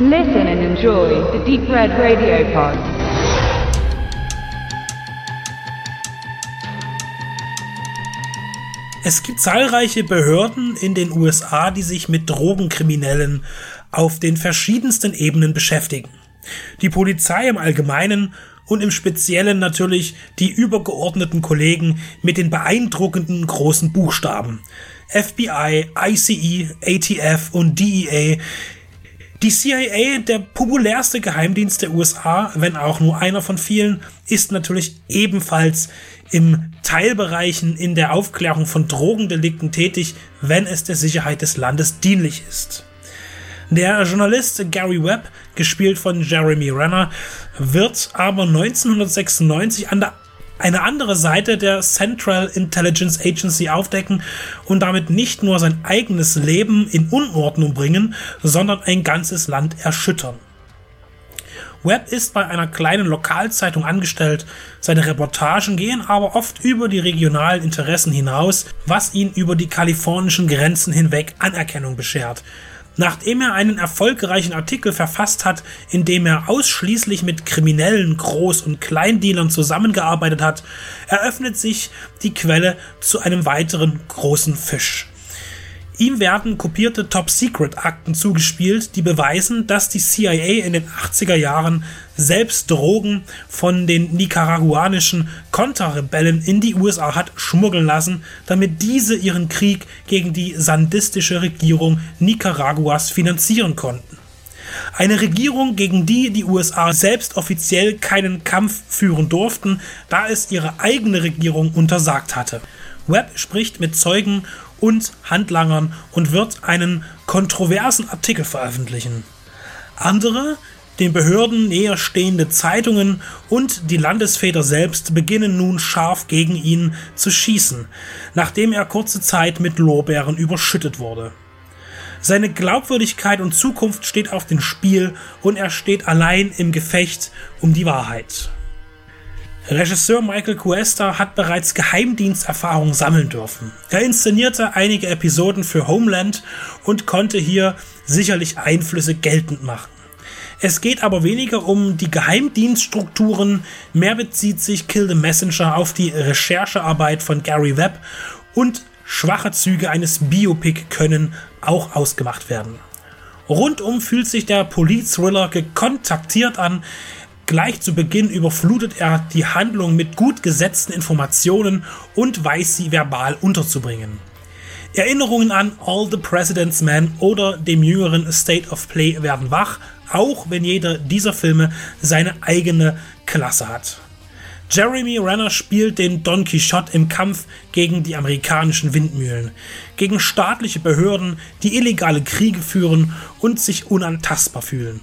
Listen and enjoy the Deep Red Radio Pod. Es gibt zahlreiche Behörden in den USA, die sich mit Drogenkriminellen auf den verschiedensten Ebenen beschäftigen. Die Polizei im Allgemeinen und im Speziellen natürlich die übergeordneten Kollegen mit den beeindruckenden großen Buchstaben. FBI, ICE, ATF und DEA. Die CIA, der populärste Geheimdienst der USA, wenn auch nur einer von vielen, ist natürlich ebenfalls im Teilbereichen in der Aufklärung von Drogendelikten tätig, wenn es der Sicherheit des Landes dienlich ist. Der Journalist Gary Webb, gespielt von Jeremy Renner, wird aber 1996 an der eine andere Seite der Central Intelligence Agency aufdecken und damit nicht nur sein eigenes Leben in Unordnung bringen, sondern ein ganzes Land erschüttern. Webb ist bei einer kleinen Lokalzeitung angestellt, seine Reportagen gehen aber oft über die regionalen Interessen hinaus, was ihn über die kalifornischen Grenzen hinweg Anerkennung beschert. Nachdem er einen erfolgreichen Artikel verfasst hat, in dem er ausschließlich mit kriminellen Groß- und Kleindealern zusammengearbeitet hat, eröffnet sich die Quelle zu einem weiteren großen Fisch. Ihm werden kopierte Top-Secret-Akten zugespielt, die beweisen, dass die CIA in den 80er Jahren selbst Drogen von den nicaraguanischen Konterrebellen in die USA hat schmuggeln lassen, damit diese ihren Krieg gegen die sandistische Regierung Nicaraguas finanzieren konnten. Eine Regierung, gegen die die USA selbst offiziell keinen Kampf führen durften, da es ihre eigene Regierung untersagt hatte. Webb spricht mit Zeugen und Handlangern und wird einen kontroversen Artikel veröffentlichen. Andere, den Behörden näher stehende Zeitungen und die Landesväter selbst beginnen nun scharf gegen ihn zu schießen, nachdem er kurze Zeit mit Lorbeeren überschüttet wurde. Seine Glaubwürdigkeit und Zukunft steht auf dem Spiel und er steht allein im Gefecht um die Wahrheit. Regisseur Michael Cuesta hat bereits Geheimdiensterfahrung sammeln dürfen. Er inszenierte einige Episoden für Homeland und konnte hier sicherlich Einflüsse geltend machen. Es geht aber weniger um die Geheimdienststrukturen, mehr bezieht sich Kill the Messenger auf die Recherchearbeit von Gary Webb und schwache Züge eines Biopic können auch ausgemacht werden. Rundum fühlt sich der Police-Thriller gekontaktiert an, Gleich zu Beginn überflutet er die Handlung mit gut gesetzten Informationen und weiß sie verbal unterzubringen. Erinnerungen an All the President's Men oder dem jüngeren State of Play werden wach, auch wenn jeder dieser Filme seine eigene Klasse hat. Jeremy Renner spielt den Don Quixote im Kampf gegen die amerikanischen Windmühlen, gegen staatliche Behörden, die illegale Kriege führen und sich unantastbar fühlen.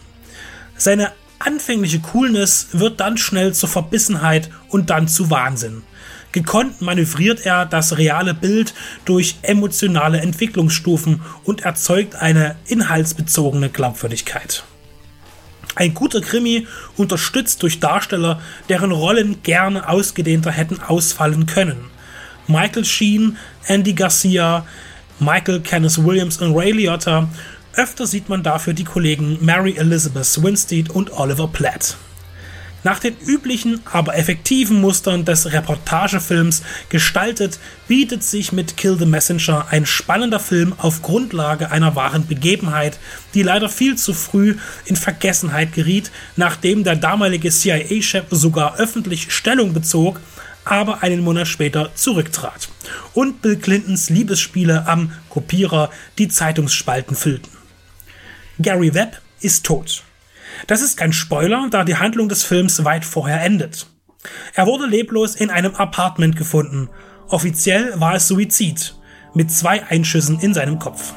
Seine anfängliche Coolness wird dann schnell zur Verbissenheit und dann zu Wahnsinn. Gekonnt manövriert er das reale Bild durch emotionale Entwicklungsstufen und erzeugt eine inhaltsbezogene Glaubwürdigkeit. Ein guter Krimi, unterstützt durch Darsteller, deren Rollen gerne ausgedehnter hätten ausfallen können. Michael Sheen, Andy Garcia, Michael Kenneth Williams und Ray Liotta Öfter sieht man dafür die Kollegen Mary Elizabeth Winstead und Oliver Platt. Nach den üblichen, aber effektiven Mustern des Reportagefilms gestaltet, bietet sich mit Kill the Messenger ein spannender Film auf Grundlage einer wahren Begebenheit, die leider viel zu früh in Vergessenheit geriet, nachdem der damalige CIA-Chef sogar öffentlich Stellung bezog, aber einen Monat später zurücktrat und Bill Clintons Liebesspiele am Kopierer die Zeitungsspalten füllten. Gary Webb ist tot. Das ist kein Spoiler, da die Handlung des Films weit vorher endet. Er wurde leblos in einem Apartment gefunden. Offiziell war es Suizid, mit zwei Einschüssen in seinem Kopf.